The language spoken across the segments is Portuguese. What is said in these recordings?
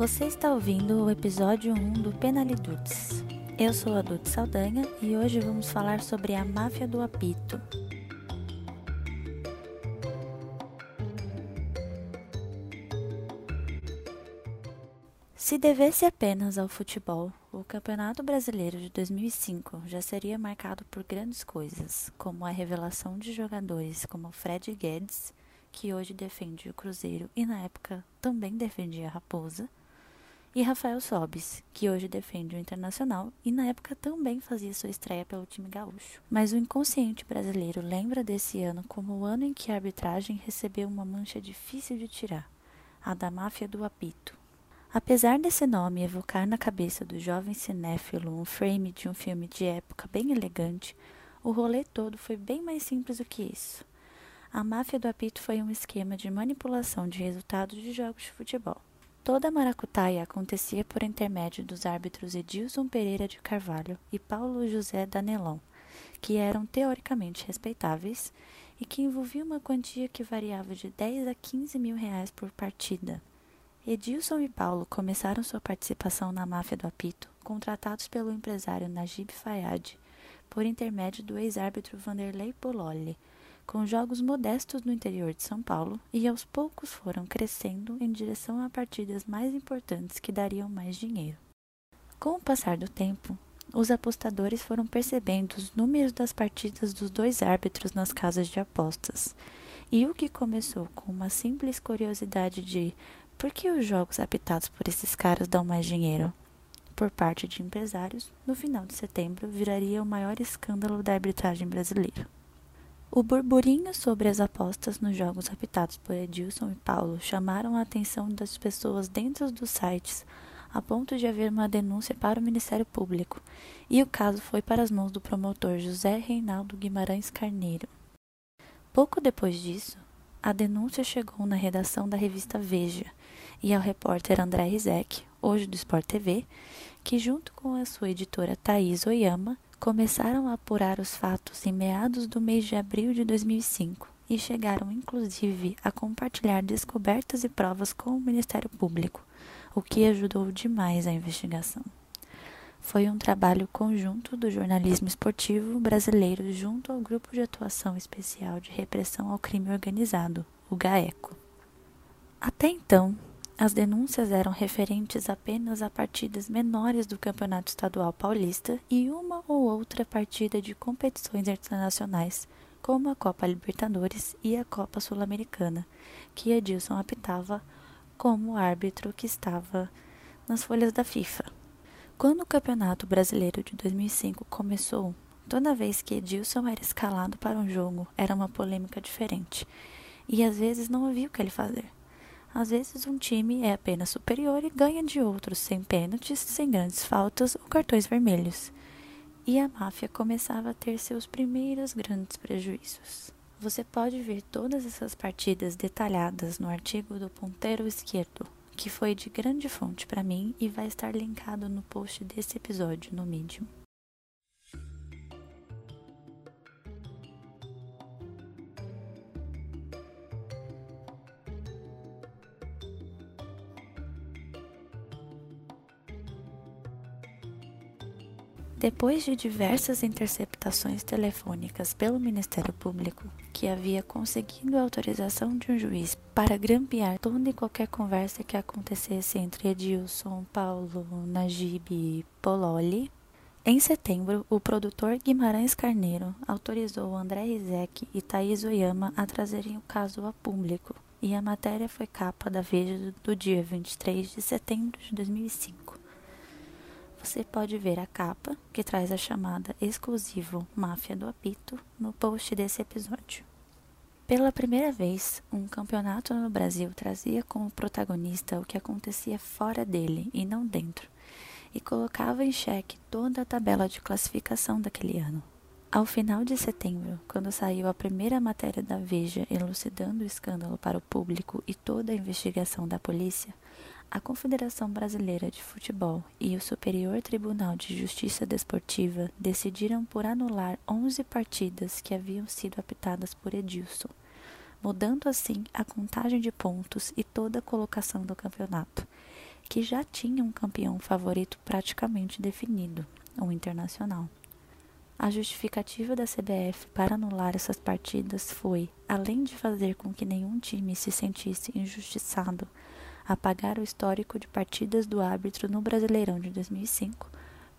Você está ouvindo o episódio 1 do Penalidudes. Eu sou a Dudes Saldanha e hoje vamos falar sobre a máfia do apito. Se devesse apenas ao futebol, o Campeonato Brasileiro de 2005 já seria marcado por grandes coisas, como a revelação de jogadores como Fred Guedes, que hoje defende o Cruzeiro e na época também defendia a Raposa, e Rafael Sobis, que hoje defende o Internacional e na época também fazia sua estreia pelo time gaúcho. Mas o inconsciente brasileiro lembra desse ano como o ano em que a arbitragem recebeu uma mancha difícil de tirar, a da máfia do apito. Apesar desse nome evocar na cabeça do jovem cinéfilo um frame de um filme de época bem elegante, o rolê todo foi bem mais simples do que isso. A máfia do apito foi um esquema de manipulação de resultados de jogos de futebol. Toda a maracutaia acontecia por intermédio dos árbitros Edilson Pereira de Carvalho e Paulo José Danelon, que eram teoricamente respeitáveis e que envolvia uma quantia que variava de 10 a 15 mil reais por partida. Edilson e Paulo começaram sua participação na máfia do apito, contratados pelo empresário Najib Fayad, por intermédio do ex-árbitro Vanderlei Pololli, com jogos modestos no interior de São Paulo, e aos poucos foram crescendo em direção a partidas mais importantes que dariam mais dinheiro. Com o passar do tempo, os apostadores foram percebendo os números das partidas dos dois árbitros nas casas de apostas, e o que começou com uma simples curiosidade de por que os jogos apitados por esses caras dão mais dinheiro? Por parte de empresários, no final de setembro viraria o maior escândalo da arbitragem brasileira. O burburinho sobre as apostas nos jogos apitados por Edilson e Paulo chamaram a atenção das pessoas dentro dos sites, a ponto de haver uma denúncia para o Ministério Público, e o caso foi para as mãos do promotor José Reinaldo Guimarães Carneiro. Pouco depois disso, a denúncia chegou na redação da revista Veja e ao repórter André Rizek, hoje do Sport TV, que junto com a sua editora Thaís Oyama começaram a apurar os fatos em meados do mês de abril de 2005 e chegaram inclusive a compartilhar descobertas e provas com o Ministério Público, o que ajudou demais a investigação. Foi um trabalho conjunto do jornalismo esportivo brasileiro junto ao Grupo de Atuação Especial de Repressão ao Crime Organizado, o GAECO. Até então, as denúncias eram referentes apenas a partidas menores do Campeonato Estadual Paulista e uma ou outra partida de competições internacionais, como a Copa Libertadores e a Copa Sul-Americana, que Edilson apitava como árbitro que estava nas folhas da FIFA. Quando o Campeonato Brasileiro de 2005 começou, toda vez que Edilson era escalado para um jogo, era uma polêmica diferente, e às vezes não havia o que ele fazer. Às vezes um time é apenas superior e ganha de outros sem pênaltis, sem grandes faltas ou cartões vermelhos. E a máfia começava a ter seus primeiros grandes prejuízos. Você pode ver todas essas partidas detalhadas no artigo do Ponteiro Esquerdo, que foi de grande fonte para mim e vai estar linkado no post desse episódio no Medium. Depois de diversas interceptações telefônicas pelo Ministério Público, que havia conseguido a autorização de um juiz para grampear toda e qualquer conversa que acontecesse entre Edilson, Paulo, Najib e Pololi, em setembro, o produtor Guimarães Carneiro autorizou André Rizek e Thaís Oyama a trazerem o caso a público, e a matéria foi capa da Veja do dia 23 de setembro de 2005 você pode ver a capa, que traz a chamada exclusivo Máfia do Apito, no post desse episódio. Pela primeira vez, um campeonato no Brasil trazia como protagonista o que acontecia fora dele e não dentro, e colocava em xeque toda a tabela de classificação daquele ano. Ao final de setembro, quando saiu a primeira matéria da Veja elucidando o escândalo para o público e toda a investigação da polícia, a Confederação Brasileira de Futebol e o Superior Tribunal de Justiça Desportiva decidiram por anular 11 partidas que haviam sido apitadas por Edilson, mudando assim a contagem de pontos e toda a colocação do campeonato, que já tinha um campeão favorito praticamente definido, o Internacional. A justificativa da CBF para anular essas partidas foi, além de fazer com que nenhum time se sentisse injustiçado, apagar o histórico de partidas do árbitro no Brasileirão de 2005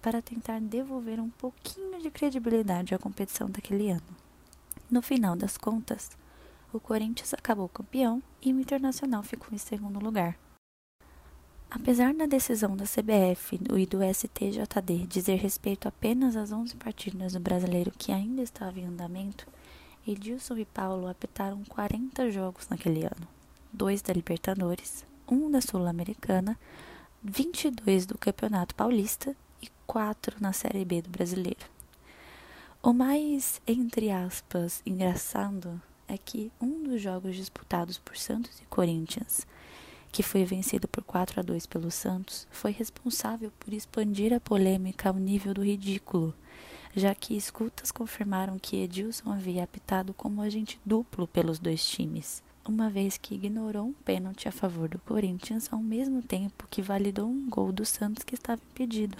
para tentar devolver um pouquinho de credibilidade à competição daquele ano. No final das contas, o Corinthians acabou campeão e o Internacional ficou em segundo lugar. Apesar da decisão da CBF e do STJD dizer respeito apenas às 11 partidas do brasileiro que ainda estava em andamento, Edilson e Paulo apitaram 40 jogos naquele ano: dois da Libertadores, um da Sul-Americana, 22 do Campeonato Paulista e quatro na Série B do Brasileiro. O mais, entre aspas, engraçado é que um dos jogos disputados por Santos e Corinthians que foi vencido por 4 a 2 pelo Santos, foi responsável por expandir a polêmica ao nível do ridículo, já que escutas confirmaram que Edilson havia apitado como agente duplo pelos dois times, uma vez que ignorou um pênalti a favor do Corinthians ao mesmo tempo que validou um gol do Santos que estava impedido.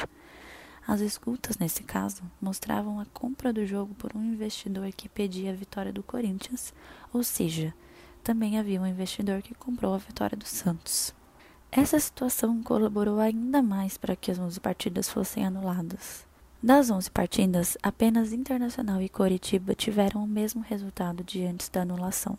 As escutas, nesse caso, mostravam a compra do jogo por um investidor que pedia a vitória do Corinthians, ou seja, também havia um investidor que comprou a vitória do Santos. Essa situação colaborou ainda mais para que as 11 partidas fossem anuladas. Das 11 partidas, apenas Internacional e Coritiba tiveram o mesmo resultado de antes da anulação,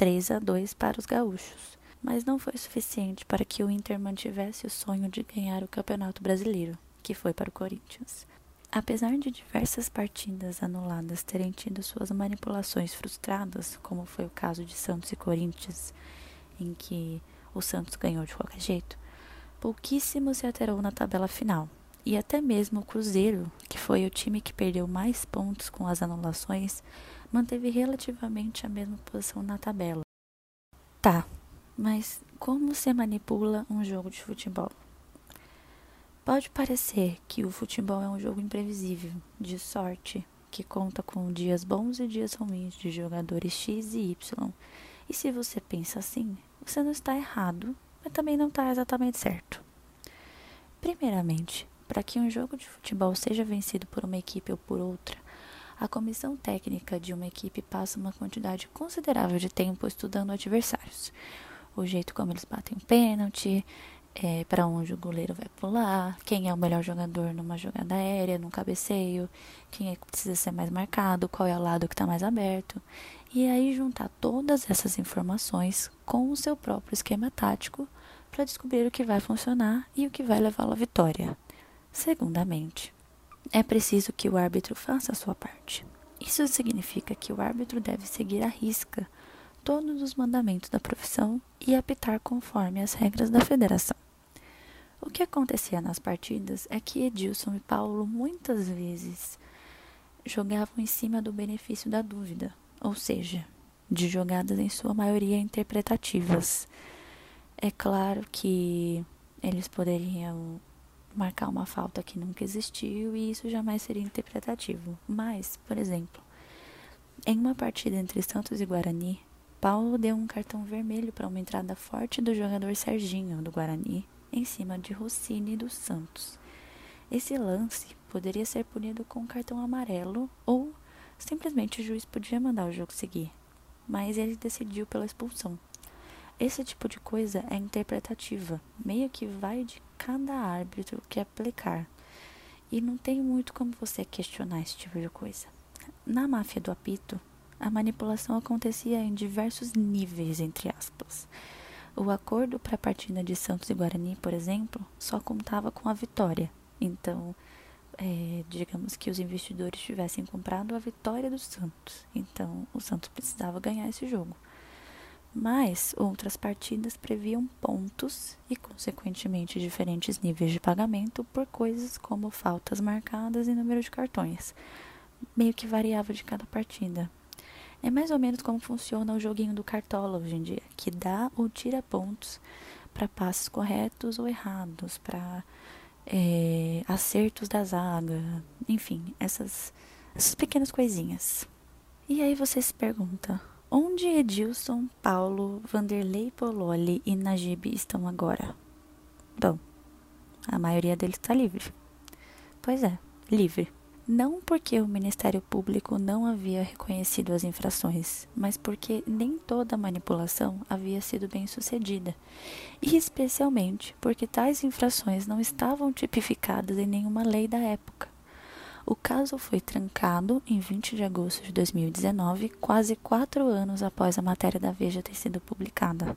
3 a 2 para os gaúchos, mas não foi suficiente para que o Inter mantivesse o sonho de ganhar o Campeonato Brasileiro, que foi para o Corinthians. Apesar de diversas partidas anuladas terem tido suas manipulações frustradas, como foi o caso de Santos e Corinthians, em que o Santos ganhou de qualquer jeito, pouquíssimo se alterou na tabela final. E até mesmo o Cruzeiro, que foi o time que perdeu mais pontos com as anulações, manteve relativamente a mesma posição na tabela. Tá, mas como se manipula um jogo de futebol? Pode parecer que o futebol é um jogo imprevisível, de sorte, que conta com dias bons e dias ruins de jogadores X e Y. E se você pensa assim, você não está errado, mas também não está exatamente certo. Primeiramente, para que um jogo de futebol seja vencido por uma equipe ou por outra, a comissão técnica de uma equipe passa uma quantidade considerável de tempo estudando adversários. O jeito como eles batem o pênalti, é, para onde o goleiro vai pular, quem é o melhor jogador numa jogada aérea, num cabeceio, quem é que precisa ser mais marcado, qual é o lado que está mais aberto. E aí juntar todas essas informações com o seu próprio esquema tático para descobrir o que vai funcionar e o que vai levá-lo à vitória. Segundamente, é preciso que o árbitro faça a sua parte. Isso significa que o árbitro deve seguir à risca todos os mandamentos da profissão e apitar conforme as regras da federação. O que acontecia nas partidas é que Edilson e Paulo muitas vezes jogavam em cima do benefício da dúvida, ou seja, de jogadas em sua maioria interpretativas. É claro que eles poderiam marcar uma falta que nunca existiu e isso jamais seria interpretativo. Mas, por exemplo, em uma partida entre Santos e Guarani, Paulo deu um cartão vermelho para uma entrada forte do jogador Serginho, do Guarani, em cima de Rossini dos Santos. Esse lance poderia ser punido com um cartão amarelo ou simplesmente o juiz podia mandar o jogo seguir, mas ele decidiu pela expulsão. Esse tipo de coisa é interpretativa, meio que vai de cada árbitro que aplicar. E não tem muito como você questionar esse tipo de coisa. Na máfia do apito, a manipulação acontecia em diversos níveis, entre aspas. O acordo para a partida de Santos e Guarani, por exemplo, só contava com a vitória. Então, é, digamos que os investidores tivessem comprado a vitória do Santos. Então, o Santos precisava ganhar esse jogo. Mas outras partidas previam pontos e, consequentemente, diferentes níveis de pagamento por coisas como faltas marcadas e número de cartões. Meio que variava de cada partida. É mais ou menos como funciona o joguinho do Cartola hoje em dia, que dá ou tira pontos para passes corretos ou errados, para é, acertos da zaga, enfim, essas, essas pequenas coisinhas. E aí você se pergunta, onde Edilson, Paulo, Vanderlei Pololi e Najib estão agora? Bom, a maioria deles está livre. Pois é, livre. Não porque o Ministério Público não havia reconhecido as infrações, mas porque nem toda manipulação havia sido bem sucedida, e especialmente porque tais infrações não estavam tipificadas em nenhuma lei da época. O caso foi trancado em 20 de agosto de 2019, quase quatro anos após a matéria da Veja ter sido publicada.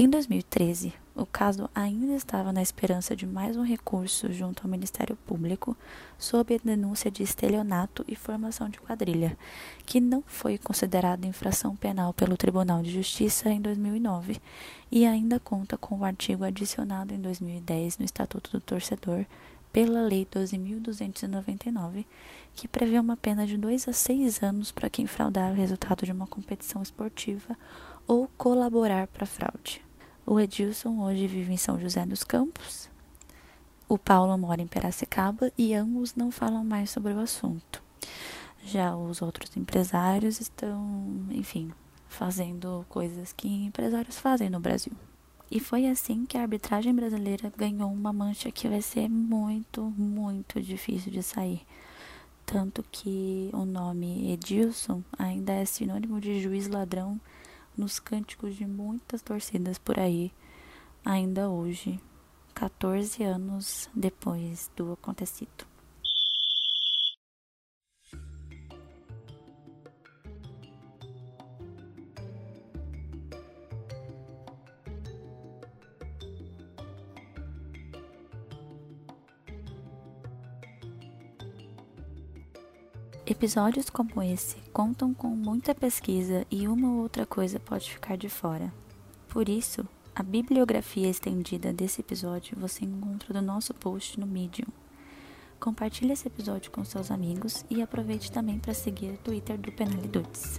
Em 2013, o caso ainda estava na esperança de mais um recurso junto ao Ministério Público sob a denúncia de estelionato e formação de quadrilha, que não foi considerada infração penal pelo Tribunal de Justiça em 2009 e ainda conta com o artigo adicionado em 2010 no Estatuto do Torcedor pela Lei 12.299, que prevê uma pena de 2 a 6 anos para quem fraudar o resultado de uma competição esportiva ou colaborar para fraude. O Edilson hoje vive em São José dos Campos. O Paulo mora em Piracicaba e ambos não falam mais sobre o assunto. Já os outros empresários estão, enfim, fazendo coisas que empresários fazem no Brasil. E foi assim que a arbitragem brasileira ganhou uma mancha que vai ser muito, muito difícil de sair. Tanto que o nome Edilson ainda é sinônimo de juiz ladrão nos cânticos de muitas torcidas por aí, ainda hoje, 14 anos depois do acontecido. Episódios como esse contam com muita pesquisa e uma ou outra coisa pode ficar de fora. Por isso, a bibliografia estendida desse episódio você encontra no nosso post no Medium. Compartilhe esse episódio com seus amigos e aproveite também para seguir o Twitter do Penalidudes.